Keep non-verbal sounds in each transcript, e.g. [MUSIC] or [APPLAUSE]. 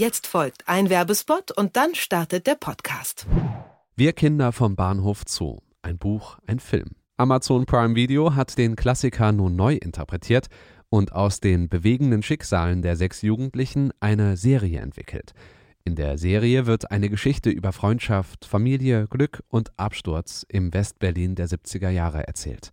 Jetzt folgt ein Werbespot und dann startet der Podcast. Wir Kinder vom Bahnhof Zoo. Ein Buch, ein Film. Amazon Prime Video hat den Klassiker nun neu interpretiert und aus den bewegenden Schicksalen der sechs Jugendlichen eine Serie entwickelt. In der Serie wird eine Geschichte über Freundschaft, Familie, Glück und Absturz im Westberlin der 70er Jahre erzählt.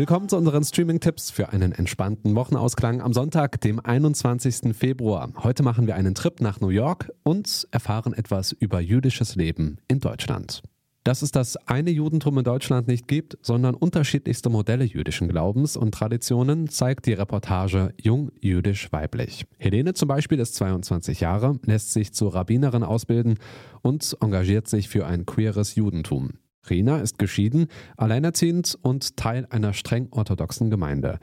Willkommen zu unseren Streaming-Tipps für einen entspannten Wochenausklang am Sonntag, dem 21. Februar. Heute machen wir einen Trip nach New York und erfahren etwas über jüdisches Leben in Deutschland. Dass es das eine Judentum in Deutschland nicht gibt, sondern unterschiedlichste Modelle jüdischen Glaubens und Traditionen, zeigt die Reportage Jung jüdisch weiblich. Helene zum Beispiel ist 22 Jahre, lässt sich zur Rabbinerin ausbilden und engagiert sich für ein queeres Judentum. Rena ist geschieden, alleinerziehend und Teil einer streng orthodoxen Gemeinde.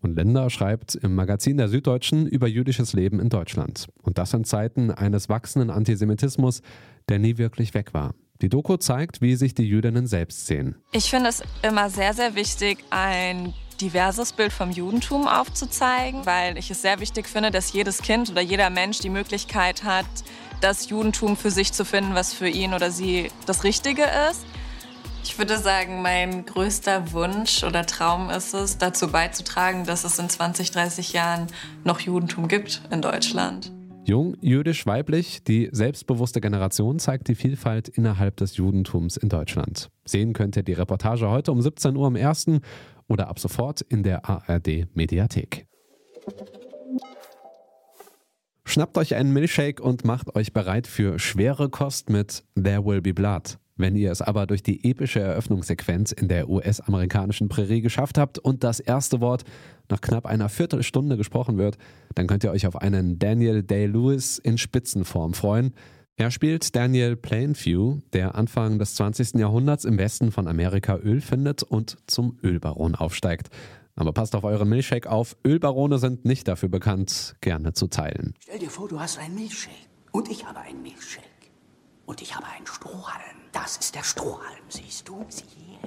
Und Linda schreibt im Magazin der Süddeutschen über jüdisches Leben in Deutschland. Und das in Zeiten eines wachsenden Antisemitismus, der nie wirklich weg war. Die Doku zeigt, wie sich die Jüdinnen selbst sehen. Ich finde es immer sehr, sehr wichtig, ein diverses Bild vom Judentum aufzuzeigen, weil ich es sehr wichtig finde, dass jedes Kind oder jeder Mensch die Möglichkeit hat, das Judentum für sich zu finden, was für ihn oder sie das Richtige ist. Ich würde sagen, mein größter Wunsch oder Traum ist es, dazu beizutragen, dass es in 20, 30 Jahren noch Judentum gibt in Deutschland. Jung, jüdisch, weiblich, die selbstbewusste Generation zeigt die Vielfalt innerhalb des Judentums in Deutschland. Sehen könnt ihr die Reportage heute um 17 Uhr am 1. oder ab sofort in der ARD Mediathek. Schnappt euch einen Milchshake und macht euch bereit für schwere Kost mit There Will Be Blood. Wenn ihr es aber durch die epische Eröffnungssequenz in der US-amerikanischen Prärie geschafft habt und das erste Wort nach knapp einer Viertelstunde gesprochen wird, dann könnt ihr euch auf einen Daniel Day-Lewis in Spitzenform freuen. Er spielt Daniel Plainview, der Anfang des 20. Jahrhunderts im Westen von Amerika Öl findet und zum Ölbaron aufsteigt. Aber passt auf euren Milchshake auf, Ölbarone sind nicht dafür bekannt, gerne zu teilen. Stell dir vor, du hast einen Milchshake und ich habe einen Milchshake und ich habe einen Strohhalm. Das ist der Strohhalm, siehst du? Sieh.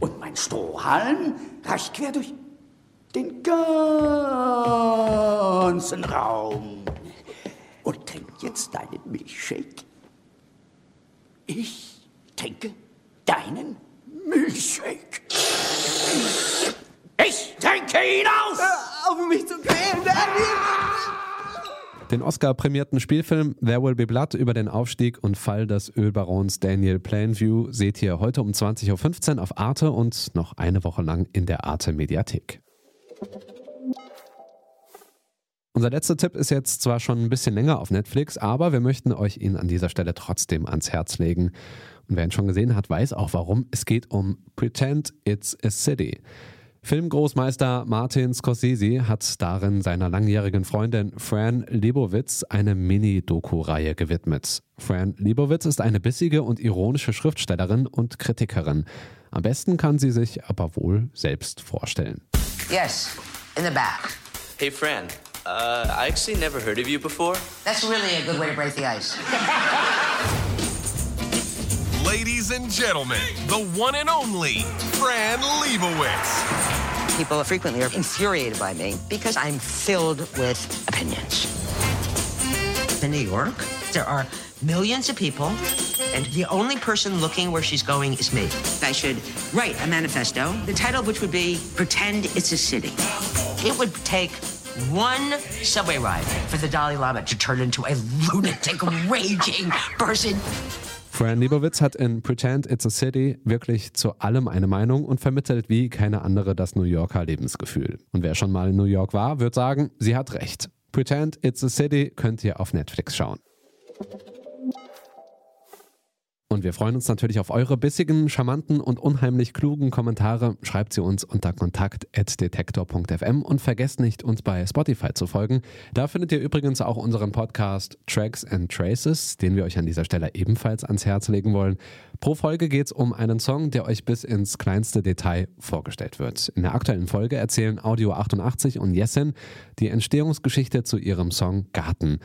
Und mein Strohhalm reicht quer durch den ganzen Raum. Und trink jetzt deinen Milchshake. Ich trinke deinen Milchshake. Ich trinke ihn aus! Auf mich zu quälen, Daniel! Den Oscar-prämierten Spielfilm There Will Be Blood über den Aufstieg und Fall des Ölbarons Daniel Plainview seht ihr heute um 20.15 Uhr auf Arte und noch eine Woche lang in der Arte Mediathek. Unser letzter Tipp ist jetzt zwar schon ein bisschen länger auf Netflix, aber wir möchten euch ihn an dieser Stelle trotzdem ans Herz legen. Und wer ihn schon gesehen hat, weiß auch warum. Es geht um Pretend It's a City. Filmgroßmeister Martin Scorsese hat darin seiner langjährigen Freundin Fran Lebowitz eine Mini-Doku-Reihe gewidmet. Fran Lebowitz ist eine bissige und ironische Schriftstellerin und Kritikerin. Am besten kann sie sich aber wohl selbst vorstellen. Yes, in the back. Hey, Fran. Uh, I actually never heard of you before. That's really a good way to break the ice. [LAUGHS] Ladies and gentlemen, the one and only Fran Lebowitz. People frequently are infuriated by me because I'm filled with opinions. In New York, there are millions of people, and the only person looking where she's going is me. I should write a manifesto, the title of which would be Pretend It's a City. It would take one subway ride for the Dalai Lama to turn into a lunatic, [LAUGHS] raging person. Fran Lebowitz hat in Pretend It's a City wirklich zu allem eine Meinung und vermittelt wie keine andere das New Yorker Lebensgefühl. Und wer schon mal in New York war, wird sagen, sie hat recht. Pretend It's a City könnt ihr auf Netflix schauen. Und wir freuen uns natürlich auf eure bissigen, charmanten und unheimlich klugen Kommentare. Schreibt sie uns unter kontakt.detektor.fm und vergesst nicht, uns bei Spotify zu folgen. Da findet ihr übrigens auch unseren Podcast Tracks and Traces, den wir euch an dieser Stelle ebenfalls ans Herz legen wollen. Pro Folge geht es um einen Song, der euch bis ins kleinste Detail vorgestellt wird. In der aktuellen Folge erzählen Audio 88 und Jessen die Entstehungsgeschichte zu ihrem Song Garten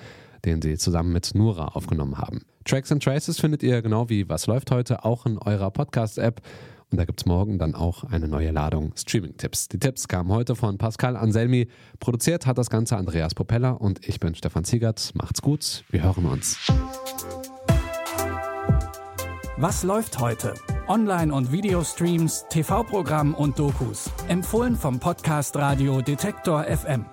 den sie zusammen mit Nura aufgenommen haben. Tracks and Traces findet ihr genau wie Was läuft heute auch in eurer Podcast-App. Und da gibt es morgen dann auch eine neue Ladung Streaming-Tipps. Die Tipps kamen heute von Pascal Anselmi. Produziert hat das Ganze Andreas Propeller und ich bin Stefan Ziegert. Macht's gut, wir hören uns. Was läuft heute? Online- und Videostreams, TV-Programm und Dokus. Empfohlen vom Podcast Radio Detektor FM.